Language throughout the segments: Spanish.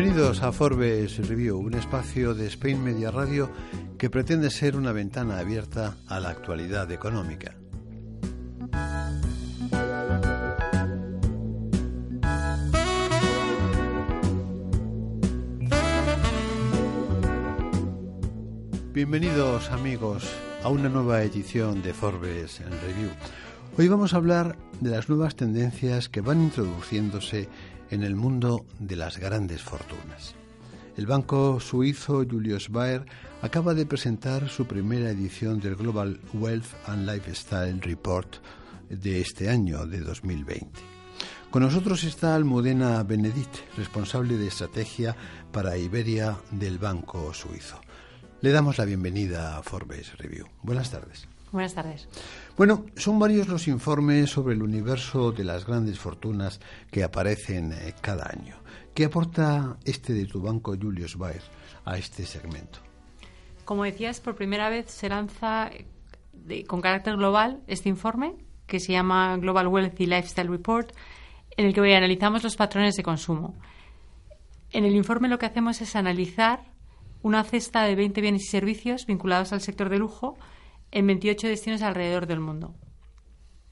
Bienvenidos a Forbes Review, un espacio de Spain Media Radio que pretende ser una ventana abierta a la actualidad económica. Bienvenidos amigos a una nueva edición de Forbes Review. Hoy vamos a hablar de las nuevas tendencias que van introduciéndose en el mundo de las grandes fortunas. El banco suizo Julius Baer acaba de presentar su primera edición del Global Wealth and Lifestyle Report de este año, de 2020. Con nosotros está Almudena Benedict, responsable de estrategia para Iberia del Banco Suizo. Le damos la bienvenida a Forbes Review. Buenas tardes. Buenas tardes. Bueno, son varios los informes sobre el universo de las grandes fortunas que aparecen eh, cada año. ¿Qué aporta este de tu banco, Julius Baer, a este segmento? Como decías, por primera vez se lanza con carácter global este informe que se llama Global Wealth y Lifestyle Report, en el que analizamos los patrones de consumo. En el informe lo que hacemos es analizar una cesta de 20 bienes y servicios vinculados al sector de lujo en 28 destinos alrededor del mundo.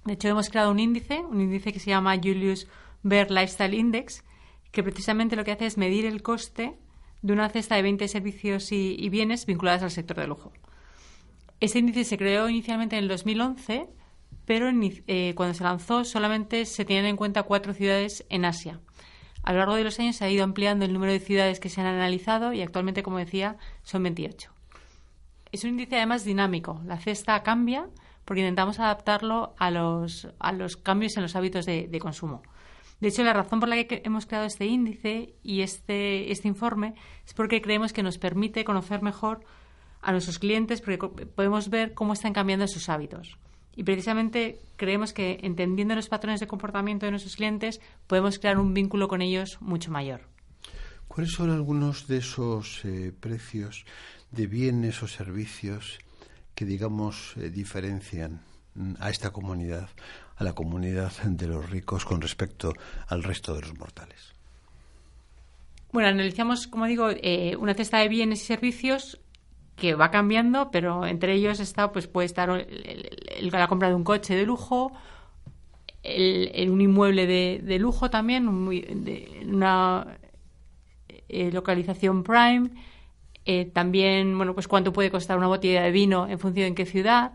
De hecho, hemos creado un índice, un índice que se llama Julius Baer Lifestyle Index, que precisamente lo que hace es medir el coste de una cesta de 20 servicios y, bienes vinculados al sector de lujo. Este índice se creó inicialmente en el 2011, pero eh, cuando se lanzó solamente se tenían en cuenta cuatro ciudades en Asia. A lo largo de los años se ha ido ampliando el número de ciudades que se han analizado y actualmente, como decía, son 28. Es un índice además dinámico. La cesta cambia porque intentamos adaptarlo a los, a los cambios en los hábitos de, consumo. De hecho, la razón por la que hemos creado este índice y este, este informe es porque creemos que nos permite conocer mejor a nuestros clientes porque podemos ver cómo están cambiando sus hábitos. Y precisamente creemos que entendiendo los patrones de comportamiento de nuestros clientes podemos crear un vínculo con ellos mucho mayor. ¿Cuáles son algunos de esos eh, precios de bienes o servicios que, digamos, eh, diferencian a esta comunidad, a la comunidad de los ricos con respecto al resto de los mortales? Bueno, analizamos, como digo, eh, una cesta de bienes y servicios que va cambiando, pero entre ellos está, pues puede estar la compra de un coche de lujo, el, un inmueble de, lujo también, una eh, localización prime, eh, también, bueno, pues cuánto puede costar una botella de vino en función de en qué ciudad.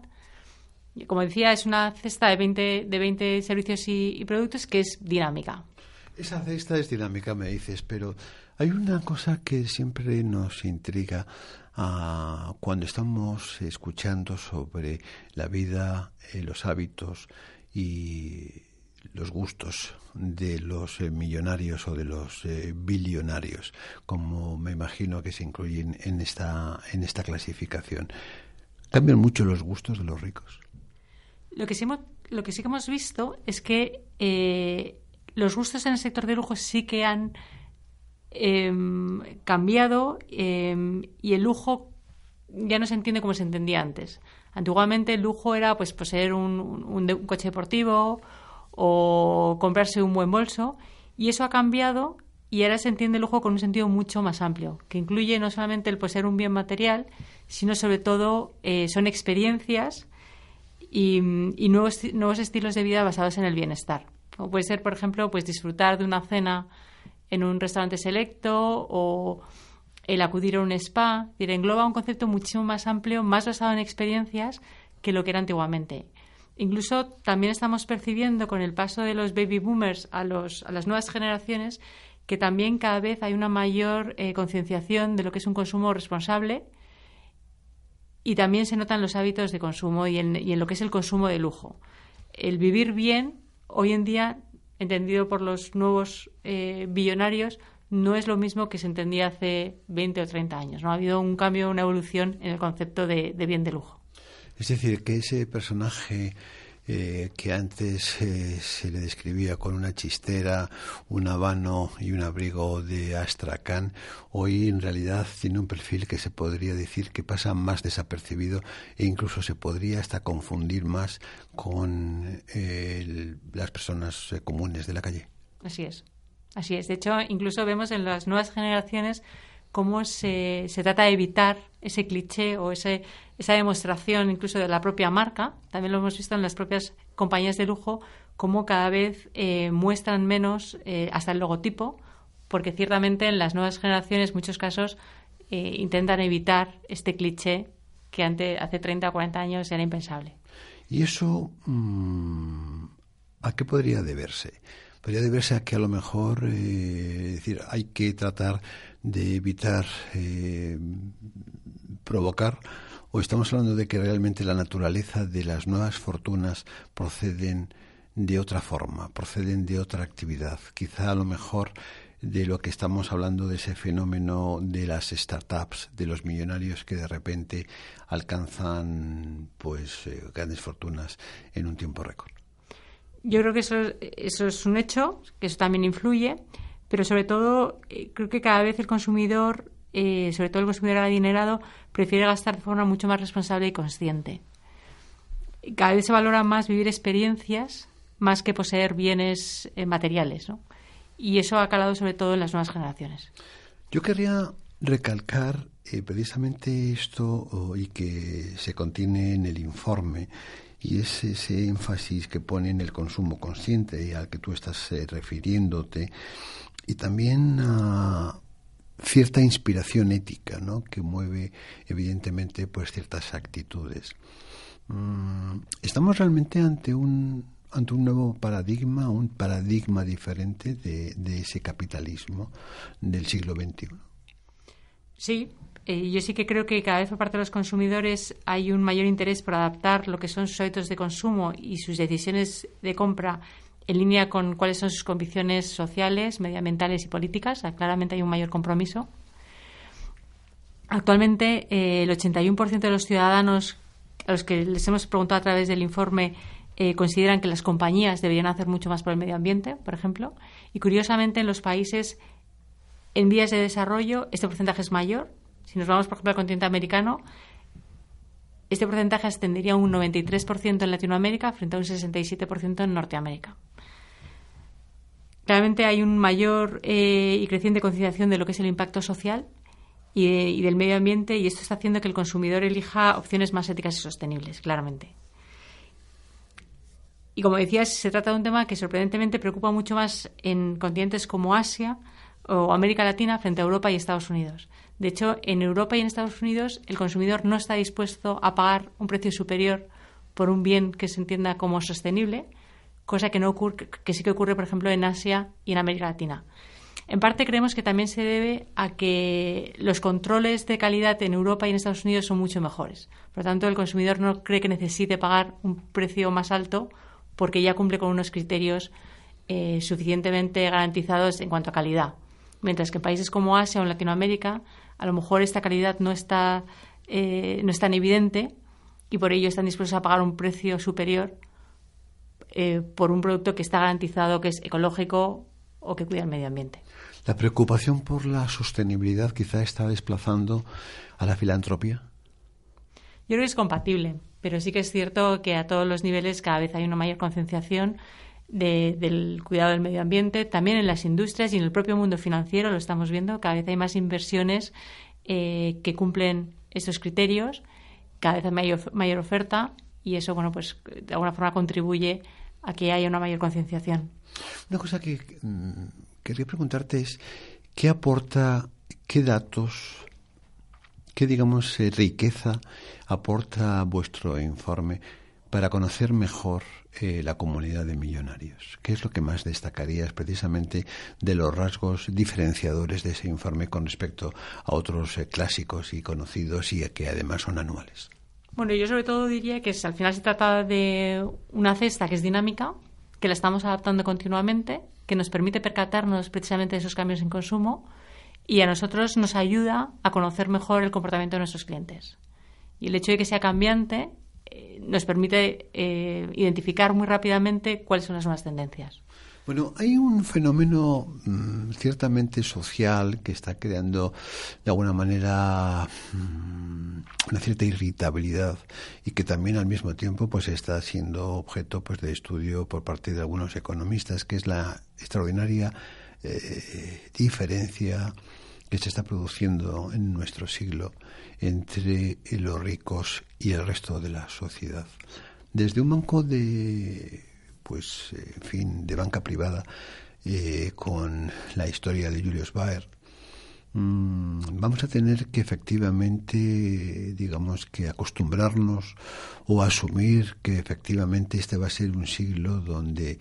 como decía, es una cesta de 20, de 20 servicios y, productos que es dinámica. Esa cesta es dinámica, me dices, pero hay una cosa que siempre nos intriga cuando estamos escuchando sobre la vida, eh, los hábitos y los gustos de los eh, millonarios o de los eh, billonarios, como me imagino que se incluyen en esta, en esta clasificación. ¿Cambian mucho los gustos de los ricos? Lo que sí, lo que, sí que hemos visto es que los gustos en el sector de lujo sí que han Em, cambiado em, y el lujo ya no se entiende como se entendía antes. Antiguamente el lujo era pues poseer un, coche deportivo o comprarse un buen bolso y eso ha cambiado y ahora se entiende el lujo con un sentido mucho más amplio, que incluye no solamente el poseer un bien material, sino sobre todo eh, son experiencias y, nuevos, nuevos estilos de vida basados en el bienestar. Como puede ser, por ejemplo, pues disfrutar de una cena en un restaurante selecto o el acudir a un spa. engloba un concepto muchísimo más amplio, más basado en experiencias que lo que era antiguamente. Incluso también estamos percibiendo con el paso de los baby boomers a, los, a las nuevas generaciones que también cada vez hay una mayor eh, concienciación de lo que es un consumo responsable y también se notan los hábitos de consumo y en, lo que es el consumo de lujo. El vivir bien, hoy en día, entendido por los nuevos eh, billonarios, no es lo mismo que se entendía hace 20 o 30 años. ¿no? Ha habido un cambio, una evolución en el concepto de bien de lujo. Es decir, que ese personaje eh, que antes eh, se le describía con una chistera, un habano y un abrigo de Astracán, hoy en realidad tiene un perfil que se podría decir que pasa más desapercibido e incluso se podría hasta confundir más con eh, las personas comunes de la calle. Así es. Así es. De hecho, incluso vemos en las nuevas generaciones cómo se trata de evitar ese cliché o ese, esa demostración incluso de la propia marca. También lo hemos visto en las propias compañías de lujo, cómo cada vez eh, muestran menos eh, hasta el logotipo, porque ciertamente en las nuevas generaciones, en muchos casos, eh, intentan evitar este cliché que antes, hace 30 o 40 años era impensable. ¿Y eso mm, a qué podría deberse? Podría deberse a que a lo mejor decir, hay que tratar de evitar provocar o estamos hablando de que realmente la naturaleza de las nuevas fortunas proceden de otra forma, proceden de otra actividad. Quizá a lo mejor de lo que estamos hablando de ese fenómeno de las startups, de los millonarios que de repente alcanzan pues eh, grandes fortunas en un tiempo récord. Yo creo que eso, eso es un hecho, que eso también influye pero sobre todo eh, creo que cada vez el consumidor, eh, sobre todo el consumidor adinerado, prefiere gastar de forma mucho más responsable y consciente. Cada vez se valora más vivir experiencias más que poseer bienes eh, materiales, ¿no? Y eso ha calado sobre todo en las nuevas generaciones. Yo querría recalcar precisamente esto y que se contiene en el informe y es ese énfasis que pone en el consumo consciente al que tú estás refiriéndote y también a cierta inspiración ética, ¿no? Que mueve evidentemente pues ciertas actitudes. Mm, estamos realmente ante un ante un nuevo paradigma, un paradigma diferente de, de ese capitalismo del siglo XXI. Sí, eh, yo sí que creo que cada vez por parte de los consumidores hay un mayor interés por adaptar lo que son sus hábitos de consumo y sus decisiones de compra en línea con cuáles son sus convicciones sociales, medioambientales y políticas. claramente hay un mayor compromiso. Actualmente, eh, el 81% de los ciudadanos a los que les hemos preguntado a través del informe eh, consideran que las compañías deberían hacer mucho más por el medio ambiente, por ejemplo. Y curiosamente, en los países en vías de desarrollo, este porcentaje es mayor. Si nos vamos, por ejemplo, al continente americano, este porcentaje ascendería a un 93% en Latinoamérica frente a un 67% en Norteamérica. Claramente hay un mayor eh, y creciente concienciación de lo que es el impacto social y, del medio ambiente y esto está haciendo que el consumidor elija opciones más éticas y sostenibles, claramente. Y como decías, se trata de un tema que sorprendentemente preocupa mucho más en continentes como Asia o América Latina frente a Europa y Estados Unidos. De hecho, en Europa y en Estados Unidos el consumidor no está dispuesto a pagar un precio superior por un bien que se entienda como sostenible, cosa que, no ocurre, que sí que ocurre, por ejemplo, en Asia y en América Latina. En parte creemos que también se debe a que los controles de calidad en Europa y en Estados Unidos son mucho mejores. Por lo tanto, el consumidor no cree que necesite pagar un precio más alto porque ya cumple con unos criterios eh, suficientemente garantizados en cuanto a calidad. Mientras que en países como Asia o en Latinoamérica, a lo mejor esta calidad no está, eh, no es tan evidente y por ello están dispuestos a pagar un precio superior eh, por un producto que está garantizado que es ecológico o que cuida el medio ambiente. ¿La preocupación por la sostenibilidad quizá está desplazando a la filantropía? Yo creo que es compatible, pero sí que es cierto que a todos los niveles cada vez hay una mayor concienciación del cuidado del medio ambiente, también en las industrias y en el propio mundo financiero lo estamos viendo, cada vez hay más inversiones eh, que cumplen estos criterios, cada vez hay mayor, mayor oferta y eso, bueno, pues de alguna forma contribuye a que haya una mayor concienciación. Una cosa que mm, quería preguntarte es, ¿qué aporta, qué datos, qué, digamos, eh, riqueza aporta vuestro informe para conocer mejor eh, la comunidad de millonarios. ¿Qué es lo que más destacarías precisamente de los rasgos diferenciadores de ese informe con respecto a otros eh, clásicos y conocidos y que además son anuales? Bueno, yo sobre todo diría que al final se trata de una cesta que es dinámica, que la estamos adaptando continuamente, que nos permite percatarnos precisamente de esos cambios en consumo y a nosotros nos ayuda a conocer mejor el comportamiento de nuestros clientes. Y el hecho de que sea cambiante eh, nos permite eh, identificar muy rápidamente cuáles son las nuevas tendencias. Bueno, hay un fenómeno mm, ciertamente social que está creando de alguna manera mm, una cierta irritabilidad y que también al mismo tiempo pues está siendo objeto pues de estudio por parte de algunos economistas, que es la extraordinaria eh, diferencia que se está produciendo en nuestro siglo entre los ricos y el resto de la sociedad. Desde un banco de pues, en fin, de banca privada, eh, con la historia de Julius Baer, vamos a tener que efectivamente, digamos, que acostumbrarnos o asumir que efectivamente este va a ser un siglo donde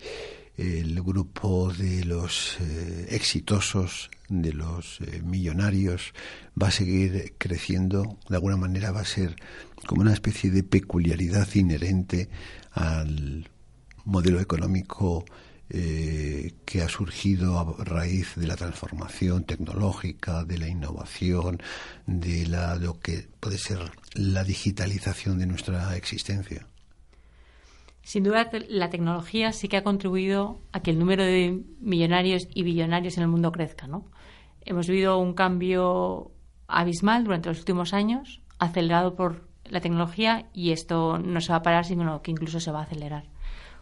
el grupo de los eh, exitosos, de los eh, millonarios, va a seguir creciendo. De alguna manera va a ser como una especie de peculiaridad inherente al modelo económico eh, que ha surgido a raíz de la transformación tecnológica, de la innovación, de la, lo que puede ser la digitalización de nuestra existencia. Sin duda, la tecnología sí que ha contribuido a que el número de millonarios y billonarios en el mundo crezca. ¿no? Hemos vivido un cambio abismal durante los últimos años, acelerado por la tecnología, y esto no se va a parar, sino que incluso se va a acelerar.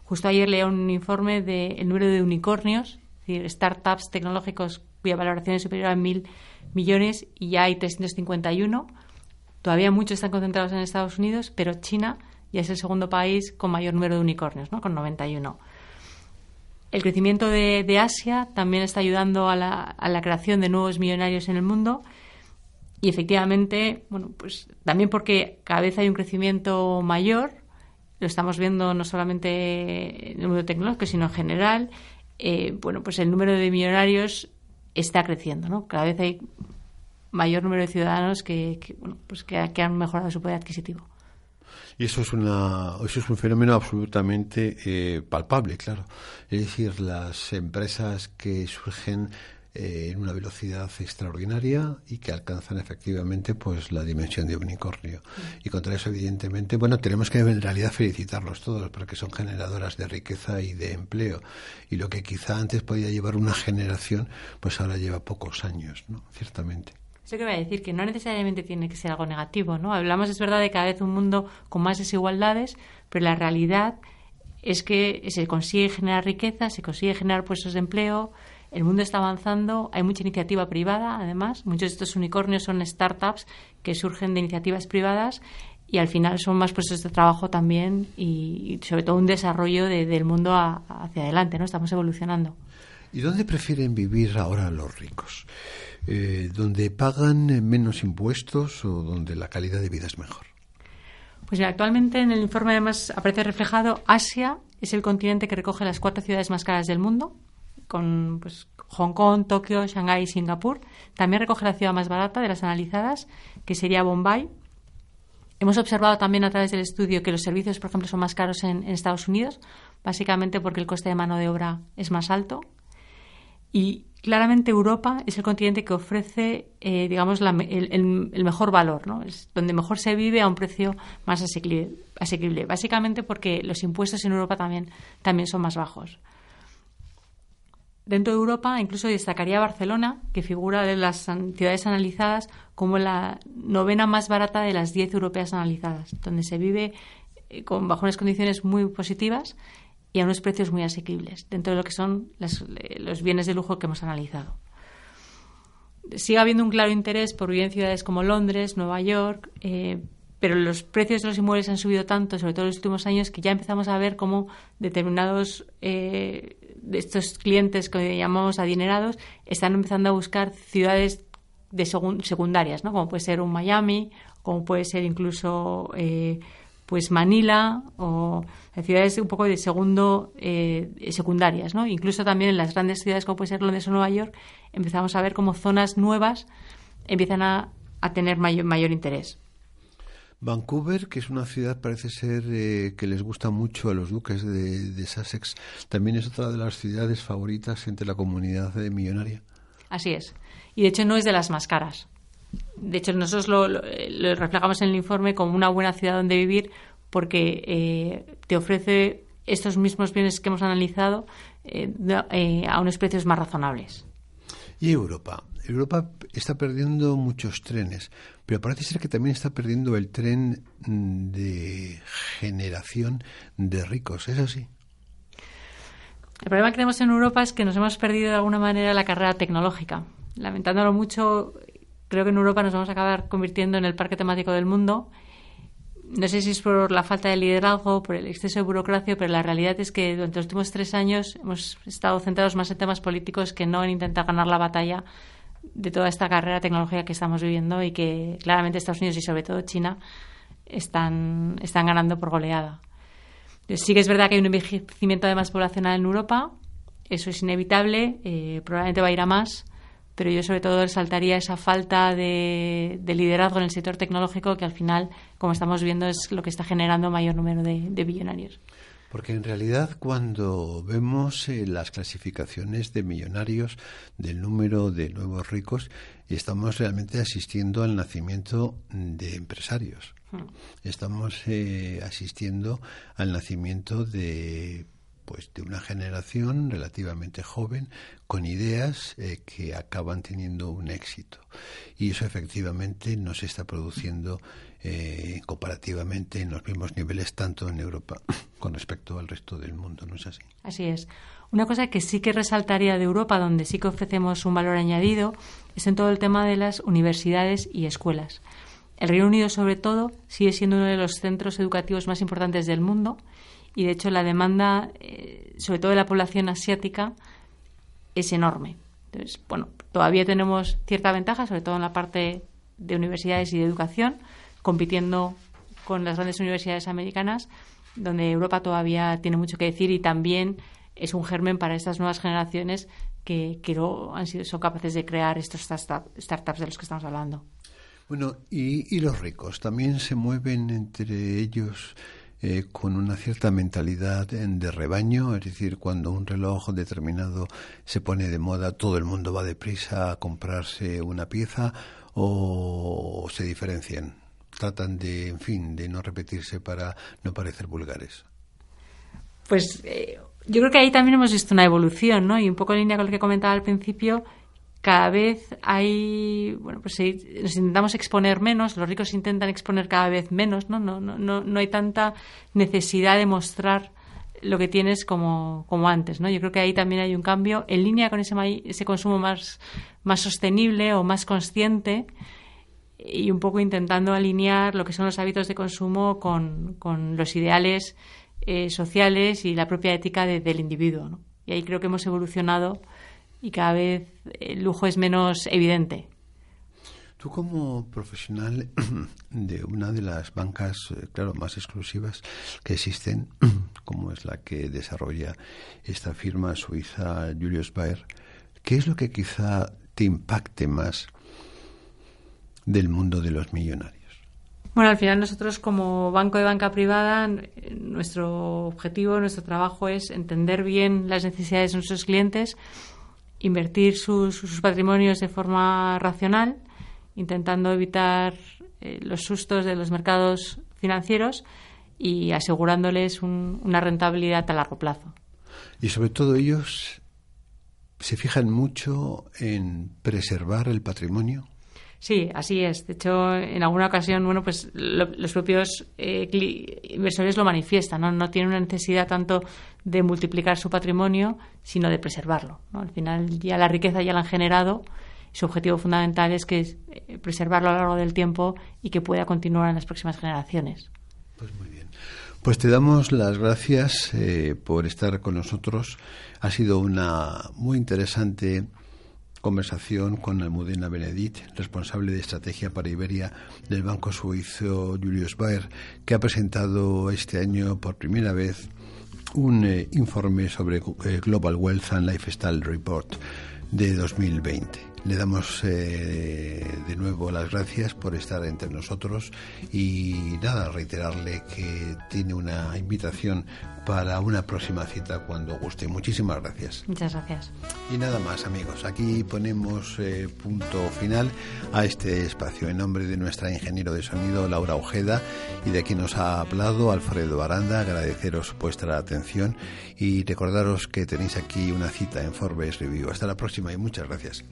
Justo ayer leí un informe del número de unicornios, es decir, startups tecnológicos cuya valoración es superior a mil millones y ya hay 351. Todavía muchos están concentrados en Estados Unidos, pero China ya es el segundo país con mayor número de unicornios, ¿no? con 91. El crecimiento de, Asia también está ayudando a la, a la, creación de nuevos millonarios en el mundo y efectivamente, bueno, pues también porque cada vez hay un crecimiento mayor lo estamos viendo no solamente en el mundo tecnológico, sino en general, eh, bueno, pues el número de millonarios está creciendo, ¿no? Cada vez hay mayor número de ciudadanos que, bueno, pues que, han mejorado su poder adquisitivo. Y eso es, una, eso es un fenómeno absolutamente eh, palpable, claro. Es decir, las empresas que surgen eh, en una velocidad extraordinaria y que alcanzan efectivamente pues la dimensión de unicornio. Y contra eso, evidentemente, bueno, tenemos que en realidad felicitarlos todos porque son generadoras de riqueza y de empleo. Y lo que quizá antes podía llevar una generación, pues ahora lleva pocos años, ¿no? Ciertamente. Eso que voy a decir, que no necesariamente tiene que ser algo negativo, ¿no? Hablamos, es verdad, de cada vez un mundo con más desigualdades, pero la realidad es que se consigue generar riqueza, se consigue generar puestos de empleo, el mundo está avanzando, hay mucha iniciativa privada, además. Muchos de estos unicornios son startups que surgen de iniciativas privadas y al final son más puestos de trabajo también y, sobre todo un desarrollo del mundo hacia adelante, ¿no? Estamos evolucionando. ¿Y dónde prefieren vivir ahora los ricos? Eh, ¿Donde pagan menos impuestos o donde la calidad de vida es mejor? Pues actualmente en el informe además aparece reflejado Asia es el continente que recoge las cuatro ciudades más caras del mundo con pues, Hong Kong, Tokio, Shanghái y Singapur. También recoge la ciudad más barata de las analizadas, que sería Bombay. Hemos observado también a través del estudio que los servicios, por ejemplo, son más caros en, Estados Unidos, básicamente porque el coste de mano de obra es más alto. Y claramente Europa es el continente que ofrece, eh, digamos, el, mejor valor, ¿no? Es donde mejor se vive a un precio más asequible, asequible, básicamente porque los impuestos en Europa también, también son más bajos. Dentro de Europa incluso destacaría Barcelona, que figura de las ciudades analizadas como la novena más barata de las diez europeas analizadas, donde se vive eh, con, bajo unas condiciones muy positivas y a unos precios muy asequibles, dentro de lo que son eh, los bienes de lujo que hemos analizado. Sigue habiendo un claro interés por vivir en ciudades como Londres, Nueva York, eh, pero los precios de los inmuebles han subido tanto, sobre todo en los últimos años, que ya empezamos a ver cómo determinados de estos clientes que llamamos adinerados están empezando a buscar ciudades de secundarias, ¿no? Como puede ser un Miami, como puede ser incluso eh, pues Manila o ciudades un poco de segundo eh, secundarias, ¿no? Incluso también en las grandes ciudades como puede ser Londres o Nueva York empezamos a ver como zonas nuevas empiezan a, tener mayor, mayor interés. Vancouver, que es una ciudad, parece ser eh, que les gusta mucho a los duques de, Sussex, también es otra de las ciudades favoritas entre la comunidad millonaria. Así es. Y de hecho no es de las más caras. De hecho, nosotros lo, reflejamos en el informe como una buena ciudad donde vivir porque eh, te ofrece estos mismos bienes que hemos analizado eh, a unos precios más razonables. ¿Y Europa? Europa está perdiendo muchos trenes, pero parece ser que también está perdiendo el tren mm, de generación de ricos, ¿es así? El problema que tenemos en Europa es que nos hemos perdido de alguna manera la carrera tecnológica. Lamentándolo mucho, creo que en Europa nos vamos a acabar convirtiendo en el parque temático del mundo. No sé si es por la falta de liderazgo, por el exceso de burocracia, pero la realidad es que durante los últimos tres años hemos estado centrados más en temas políticos que no en intentar ganar la batalla de toda esta carrera tecnológica que estamos viviendo y que claramente Estados Unidos y sobre todo China están, están ganando por goleada. sí que es verdad que hay un envejecimiento además poblacional en Europa, eso es inevitable, eh, probablemente va a ir a más, pero yo sobre todo resaltaría esa falta de, liderazgo en el sector tecnológico que al final, como estamos viendo, es lo que está generando mayor número de, de billonarios. Porque en realidad cuando vemos eh, las clasificaciones de millonarios del número de nuevos ricos, estamos realmente asistiendo al nacimiento de empresarios. Hmm. Estamos eh, asistiendo al nacimiento de pues de una generación relativamente joven con ideas eh, que acaban teniendo un éxito y eso efectivamente no se está produciendo eh, comparativamente en los mismos niveles tanto en Europa con respecto al resto del mundo, ¿no es así? Así es. Una cosa que sí que resaltaría de Europa, donde sí que ofrecemos un valor añadido, es en todo el tema de las universidades y escuelas. El Reino Unido, sobre todo, sigue siendo uno de los centros educativos más importantes del mundo y de hecho la demanda, eh, sobre todo de la población asiática, es enorme. Entonces, bueno, todavía tenemos cierta ventaja, sobre todo en la parte de universidades y de educación, compitiendo con las grandes universidades americanas, donde Europa todavía tiene mucho que decir y también es un germen para estas nuevas generaciones que, que han sido, son capaces de crear estos startups de los que estamos hablando. Bueno, y, y los ricos también se mueven entre ellos eh, con una cierta mentalidad de rebaño, es decir, cuando un reloj determinado se pone de moda, todo el mundo va deprisa a comprarse una pieza o se diferencian, tratan de, en fin, de no repetirse para no parecer vulgares. Pues eh, yo creo que ahí también hemos visto una evolución, ¿no? Y un poco en línea con lo que comentaba al principio, cada vez hay, bueno, pues nos intentamos exponer menos, los ricos intentan exponer cada vez menos, ¿no? No, no, no, no hay tanta necesidad de mostrar lo que tienes como, como antes, ¿no? Yo creo que ahí también hay un cambio en línea con ese, ese consumo más, más sostenible o más consciente y un poco intentando alinear lo que son los hábitos de consumo con, con los ideales eh, sociales y la propia ética del individuo, ¿no? Y ahí creo que hemos evolucionado y cada vez el lujo es menos evidente. Tú como profesional de una de las bancas, eh, claro, más exclusivas que existen, como es la que desarrolla esta firma suiza Julius Baer, ¿qué es lo que quizá te impacte más del mundo de los millonarios? Bueno, al final nosotros como banco de banca privada, nuestro objetivo, nuestro trabajo es entender bien las necesidades de nuestros clientes invertir sus, patrimonios de forma racional, intentando evitar eh, los sustos de los mercados financieros y asegurándoles una rentabilidad a largo plazo. Y sobre todo ellos se fijan mucho en preservar el patrimonio. Sí, así es. De hecho, en alguna ocasión, bueno, pues los propios eh, inversores lo manifiestan, ¿no? No tienen una necesidad tanto de multiplicar su patrimonio, sino de preservarlo. Al final ya la riqueza ya la han generado. Su objetivo fundamental es que eh, preservarlo a lo largo del tiempo y que pueda continuar en las próximas generaciones. Pues muy bien. Pues te damos las gracias eh, por estar con nosotros. Ha sido una muy interesante conversación con Almudena Benedit, responsable de estrategia para Iberia del banco suizo Julius Baer, que ha presentado este año por primera vez un eh, informe sobre eh, Global Wealth and Lifestyle Report de 2020. Le damos eh, de nuevo las gracias por estar entre nosotros y nada, reiterarle que tiene una invitación para una próxima cita cuando guste. Muchísimas gracias. Muchas gracias. Y nada más amigos, aquí ponemos eh, punto final a este espacio. En nombre de nuestra ingeniero de sonido Laura Ojeda y de quien nos ha hablado Alfredo Aranda, agradeceros vuestra atención y recordaros que tenéis aquí una cita en Forbes Review. Hasta la próxima y muchas gracias.